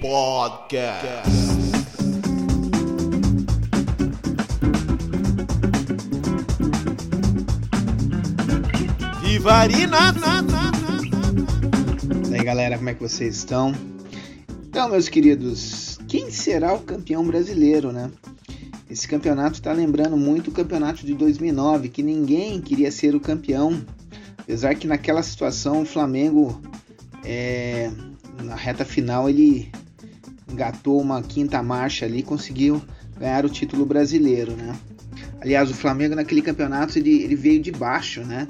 Podcast. Vivarina. E aí galera, como é que vocês estão? Então, meus queridos, quem será o campeão brasileiro, né? Esse campeonato está lembrando muito o campeonato de 2009, que ninguém queria ser o campeão, apesar que naquela situação o Flamengo, é, na reta final, ele engatou uma quinta marcha ali, conseguiu ganhar o título brasileiro, né? Aliás, o Flamengo naquele campeonato ele, ele veio de baixo, né?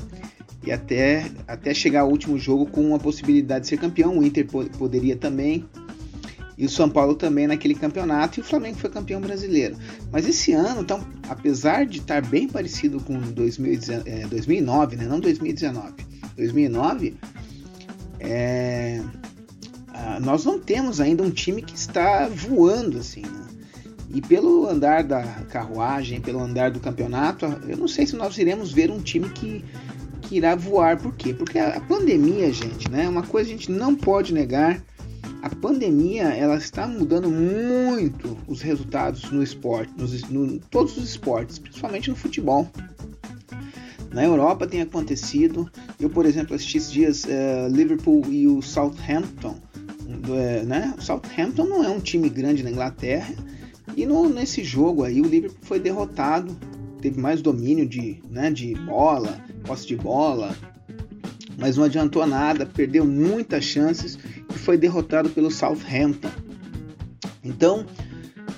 E até, até chegar ao último jogo com uma possibilidade de ser campeão, o Inter po poderia também, e o São Paulo também naquele campeonato e o Flamengo foi campeão brasileiro. Mas esse ano, então, apesar de estar bem parecido com 2019, é, 2009, né? não 2019, 2009, é, nós não temos ainda um time que está voando assim. Né? E pelo andar da carruagem, pelo andar do campeonato, eu não sei se nós iremos ver um time que, que irá voar. Por quê? Porque a, pandemia, gente, né? Uma coisa a gente não pode negar. A pandemia ela está mudando muito os resultados no esporte, nos, no, todos os esportes, principalmente no futebol. Na Europa tem acontecido. Eu, por exemplo, assisti esses dias uh, Liverpool e o Southampton. Uh, né? O Southampton não é um time grande na Inglaterra e no, nesse jogo aí o Liverpool foi derrotado, teve mais domínio de, né, de bola, posse de bola, mas não adiantou nada, perdeu muitas chances e foi derrotado pelo Southampton. Então,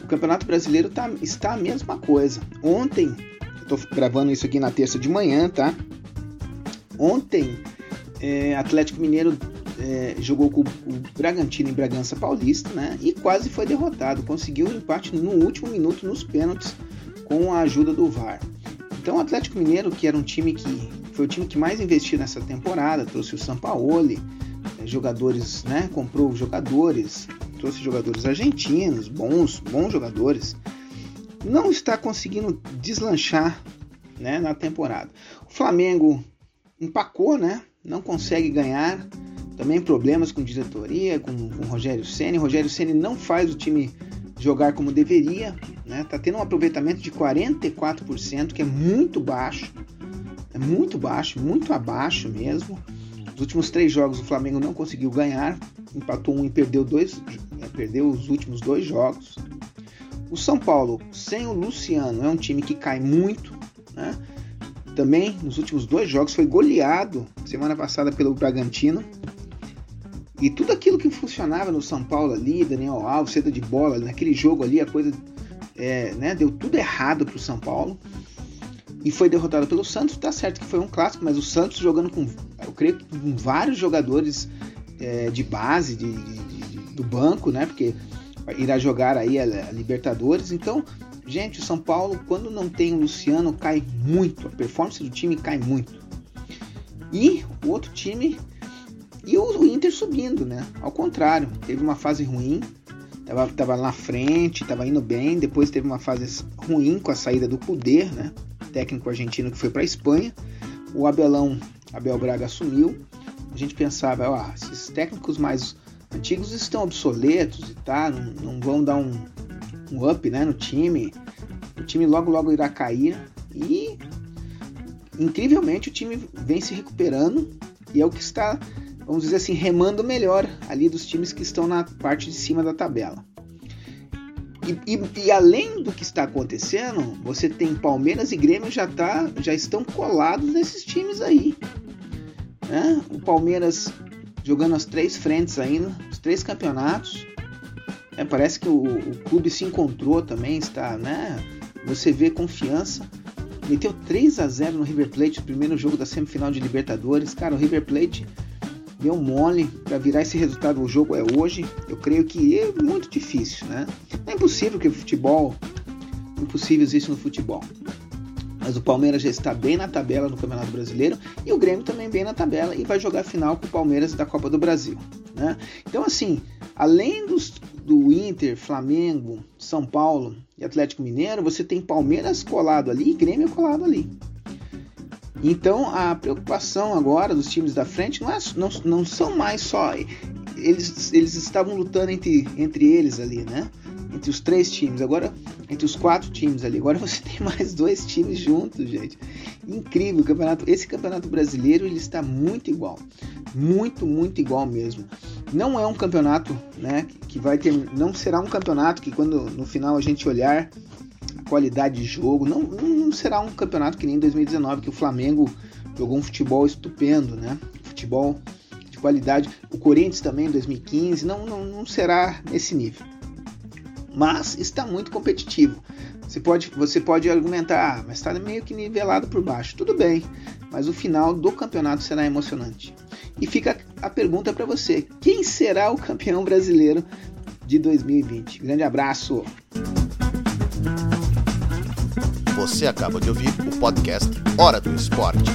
o Campeonato Brasileiro tá, está a mesma coisa. Ontem, estou gravando isso aqui na terça de manhã, tá? Ontem, é, Atlético Mineiro é, jogou com o Bragantino em Bragança Paulista, né? E quase foi derrotado. Conseguiu um empate no último minuto nos pênaltis com a ajuda do VAR. Então o Atlético Mineiro, que era um time que foi o time que mais investiu nessa temporada, trouxe o Sampaoli, é, jogadores, né? Comprou jogadores, trouxe jogadores argentinos, bons, bons jogadores. Não está conseguindo deslanchar, né? Na temporada. O Flamengo empacou, né? Não consegue ganhar também problemas com diretoria, com, com Rogério Ceni. Rogério Ceni não faz o time jogar como deveria, né? Tá tendo um aproveitamento de 44%, que é muito baixo. É muito baixo, muito abaixo mesmo. Nos últimos três jogos o Flamengo não conseguiu ganhar, empatou um e perdeu dois, é, perdeu os últimos dois jogos. O São Paulo, sem o Luciano, é um time que cai muito, né? Também nos últimos dois jogos foi goleado semana passada pelo Bragantino, e tudo aquilo que funcionava no São Paulo ali, Daniel Alves, seda de bola, naquele jogo ali, a coisa é, né, deu tudo errado para o São Paulo. E foi derrotado pelo Santos. Tá certo que foi um clássico, mas o Santos jogando com, eu creio com vários jogadores é, de base, de, de, de, do banco, né? Porque irá jogar aí a, a Libertadores. Então, gente, o São Paulo, quando não tem o Luciano, cai muito. A performance do time cai muito. E o outro time e o Inter subindo, né? Ao contrário, teve uma fase ruim, tava, tava na frente, tava indo bem, depois teve uma fase ruim com a saída do Cudê, né? Técnico argentino que foi para Espanha. O Abelão, Abel Braga assumiu. A gente pensava, ó, esses técnicos mais antigos estão obsoletos e tá, não, não vão dar um, um up, né, no time. O time logo logo irá cair e incrivelmente o time vem se recuperando e é o que está vamos dizer assim, remando melhor ali dos times que estão na parte de cima da tabela. E, e, e, além do que está acontecendo, você tem Palmeiras e Grêmio já, tá, já estão colados nesses times aí. Né? O Palmeiras jogando as três frentes ainda, os três campeonatos. É, parece que o, o, clube se encontrou também, está, né? Você vê confiança. Meteu 3 a 0 no River Plate, no primeiro jogo da semifinal de Libertadores. Cara, o River Plate deu mole para virar esse resultado. O jogo é hoje. Eu creio que é muito difícil, né? É impossível que o futebol, impossível isso no futebol. Mas o Palmeiras já está bem na tabela no Campeonato Brasileiro e o Grêmio também bem na tabela e vai jogar final com o Palmeiras da Copa do Brasil. Né? Então, assim, além dos, do Inter, Flamengo, São Paulo e Atlético Mineiro, você tem Palmeiras colado ali e Grêmio colado ali. Então a preocupação agora dos times da frente não, é, não, não são mais só. Eles, eles estavam lutando entre, entre eles ali, né? Entre os três times, agora entre os quatro times ali. Agora você tem mais dois times juntos, gente. Incrível, campeonato. Esse campeonato brasileiro ele está muito igual, muito, muito igual mesmo. Não é um campeonato, né? Que vai ter, não será um campeonato que quando no final a gente olhar qualidade de jogo. Não, não será um campeonato que nem 2019, que o Flamengo jogou um futebol estupendo, né? Futebol de qualidade. O Corinthians também em 2015. Não, não, não será nesse nível. Mas está muito competitivo. Você pode, você pode argumentar, ah, mas está meio que nivelado por baixo. Tudo bem, mas o final do campeonato será emocionante. E fica a pergunta para você: quem será o campeão brasileiro de 2020? Grande abraço! Você acaba de ouvir o podcast Hora do Esporte.